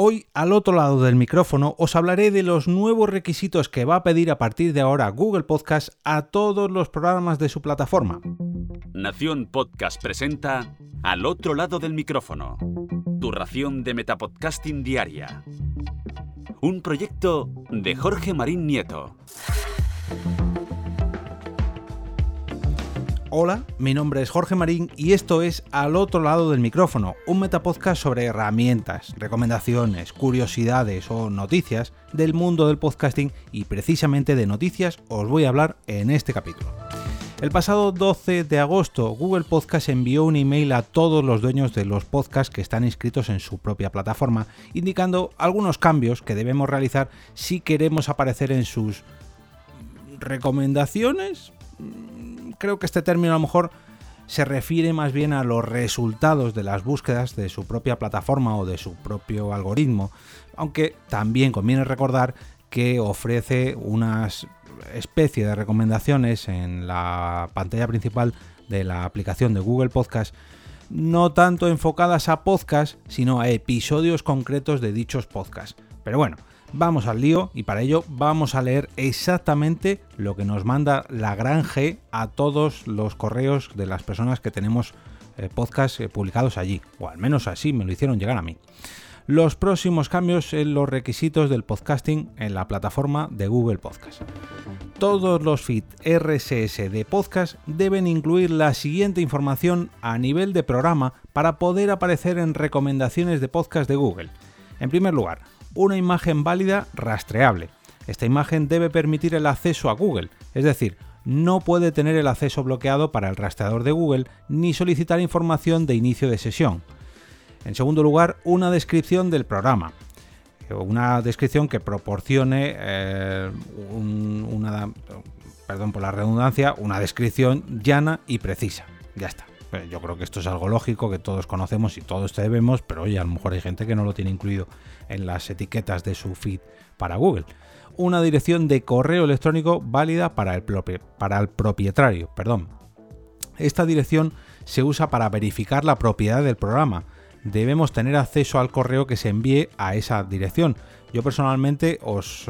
Hoy, al otro lado del micrófono, os hablaré de los nuevos requisitos que va a pedir a partir de ahora Google Podcast a todos los programas de su plataforma. Nación Podcast presenta Al otro lado del micrófono, tu ración de Metapodcasting Diaria. Un proyecto de Jorge Marín Nieto. Hola, mi nombre es Jorge Marín y esto es Al otro lado del micrófono, un metapodcast sobre herramientas, recomendaciones, curiosidades o noticias del mundo del podcasting y precisamente de noticias os voy a hablar en este capítulo. El pasado 12 de agosto, Google Podcast envió un email a todos los dueños de los podcasts que están inscritos en su propia plataforma, indicando algunos cambios que debemos realizar si queremos aparecer en sus recomendaciones, creo que este término a lo mejor se refiere más bien a los resultados de las búsquedas de su propia plataforma o de su propio algoritmo, aunque también conviene recordar que ofrece una especie de recomendaciones en la pantalla principal de la aplicación de Google Podcast, no tanto enfocadas a podcast, sino a episodios concretos de dichos podcasts. Pero bueno, Vamos al lío y para ello vamos a leer exactamente lo que nos manda la gran G a todos los correos de las personas que tenemos eh, podcasts eh, publicados allí, o al menos así me lo hicieron llegar a mí. Los próximos cambios en los requisitos del podcasting en la plataforma de Google Podcast. Todos los feeds RSS de podcast deben incluir la siguiente información a nivel de programa para poder aparecer en recomendaciones de podcast de Google. En primer lugar, una imagen válida rastreable. Esta imagen debe permitir el acceso a Google, es decir, no puede tener el acceso bloqueado para el rastreador de Google ni solicitar información de inicio de sesión. En segundo lugar, una descripción del programa. Una descripción que proporcione eh, una, perdón por la redundancia, una descripción llana y precisa. Ya está. Yo creo que esto es algo lógico que todos conocemos y todos debemos, pero oye, a lo mejor hay gente que no lo tiene incluido en las etiquetas de su feed para Google. Una dirección de correo electrónico válida para el, para el propietario. Perdón. Esta dirección se usa para verificar la propiedad del programa. Debemos tener acceso al correo que se envíe a esa dirección. Yo personalmente os,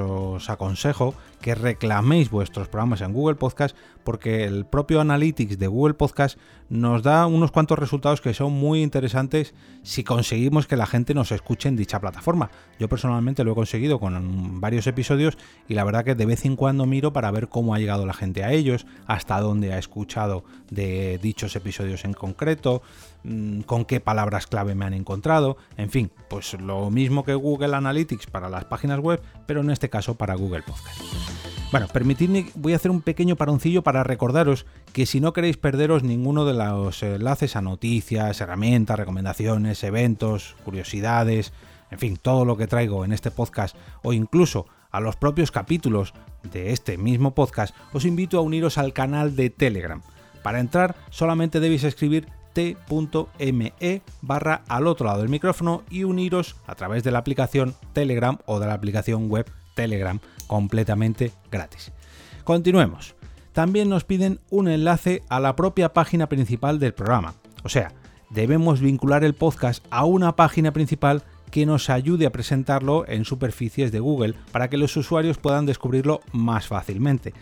aconsejo que reclaméis vuestros programas en Google Podcast porque el propio Analytics de Google Podcast nos da unos cuantos resultados que son muy interesantes si conseguimos que la gente nos escuche en dicha plataforma. Yo personalmente lo he conseguido con varios episodios y la verdad que de vez en cuando miro para ver cómo ha llegado la gente a ellos, hasta dónde ha escuchado de dichos episodios en concreto, mm, con qué palabras clave me han encontrado, en fin, pues lo mismo que Google Analytics para las páginas web, pero en este caso para Google Podcast. Bueno, permitidme, voy a hacer un pequeño paroncillo para recordaros que si no queréis perderos ninguno de los enlaces a noticias, herramientas, recomendaciones, eventos, curiosidades, en fin, todo lo que traigo en este podcast o incluso a los propios capítulos de este mismo podcast, os invito a uniros al canal de Telegram. Para entrar solamente debéis escribir t.me barra al otro lado del micrófono y uniros a través de la aplicación Telegram o de la aplicación web Telegram completamente gratis. Continuemos. También nos piden un enlace a la propia página principal del programa. O sea, debemos vincular el podcast a una página principal que nos ayude a presentarlo en superficies de Google para que los usuarios puedan descubrirlo más fácilmente.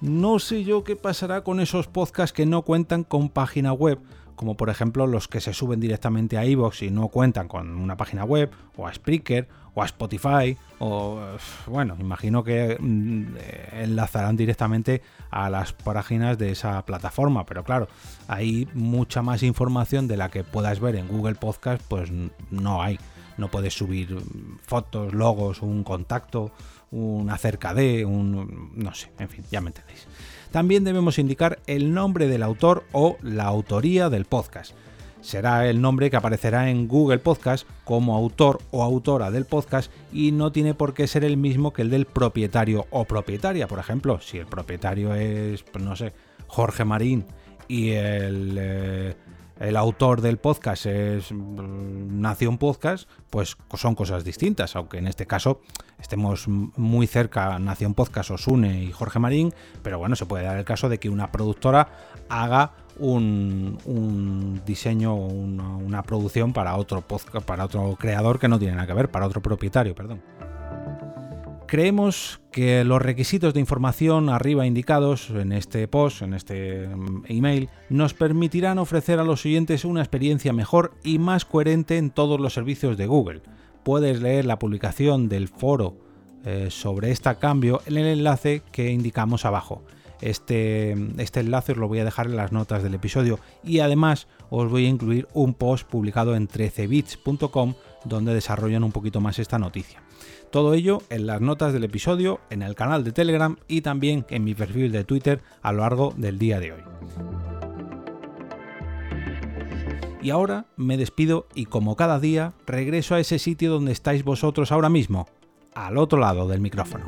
No sé yo qué pasará con esos podcasts que no cuentan con página web, como por ejemplo los que se suben directamente a iVoox y no cuentan con una página web, o a Spreaker, o a Spotify, o bueno, imagino que mm, enlazarán directamente a las páginas de esa plataforma, pero claro, hay mucha más información de la que puedas ver en Google Podcast, pues no hay. No puedes subir fotos, logos, un contacto, un acerca de, un no sé, en fin, ya me entendéis. También debemos indicar el nombre del autor o la autoría del podcast. Será el nombre que aparecerá en Google Podcast como autor o autora del podcast y no tiene por qué ser el mismo que el del propietario o propietaria. Por ejemplo, si el propietario es, pues no sé, Jorge Marín y el, eh, el autor del podcast es mm, Nación Podcast, pues son cosas distintas, aunque en este caso estemos muy cerca Nación Podcast, Osune y Jorge Marín, pero bueno, se puede dar el caso de que una productora haga un, diseño una, una, producción para otro podcast, para otro creador que no tiene nada que ver, para otro propietario, perdón. Creemos que los requisitos de información arriba indicados en este post, en este mm, email, nos permitirán ofrecer a los oyentes una experiencia mejor y más coherente en todos los servicios de Google. Puedes leer la publicación del foro eh, sobre este cambio en el enlace que indicamos abajo. Este, este, enlace os lo voy a dejar en las notas del episodio y además os voy a incluir un post publicado en 13bits.com donde desarrollan un poquito más esta noticia. Todo ello en las notas del episodio, en el canal de Telegram y también en mi perfil de Twitter a lo largo del día de hoy. Y ahora me despido y como cada día regreso a ese sitio donde estáis vosotros ahora mismo, al otro lado del micrófono.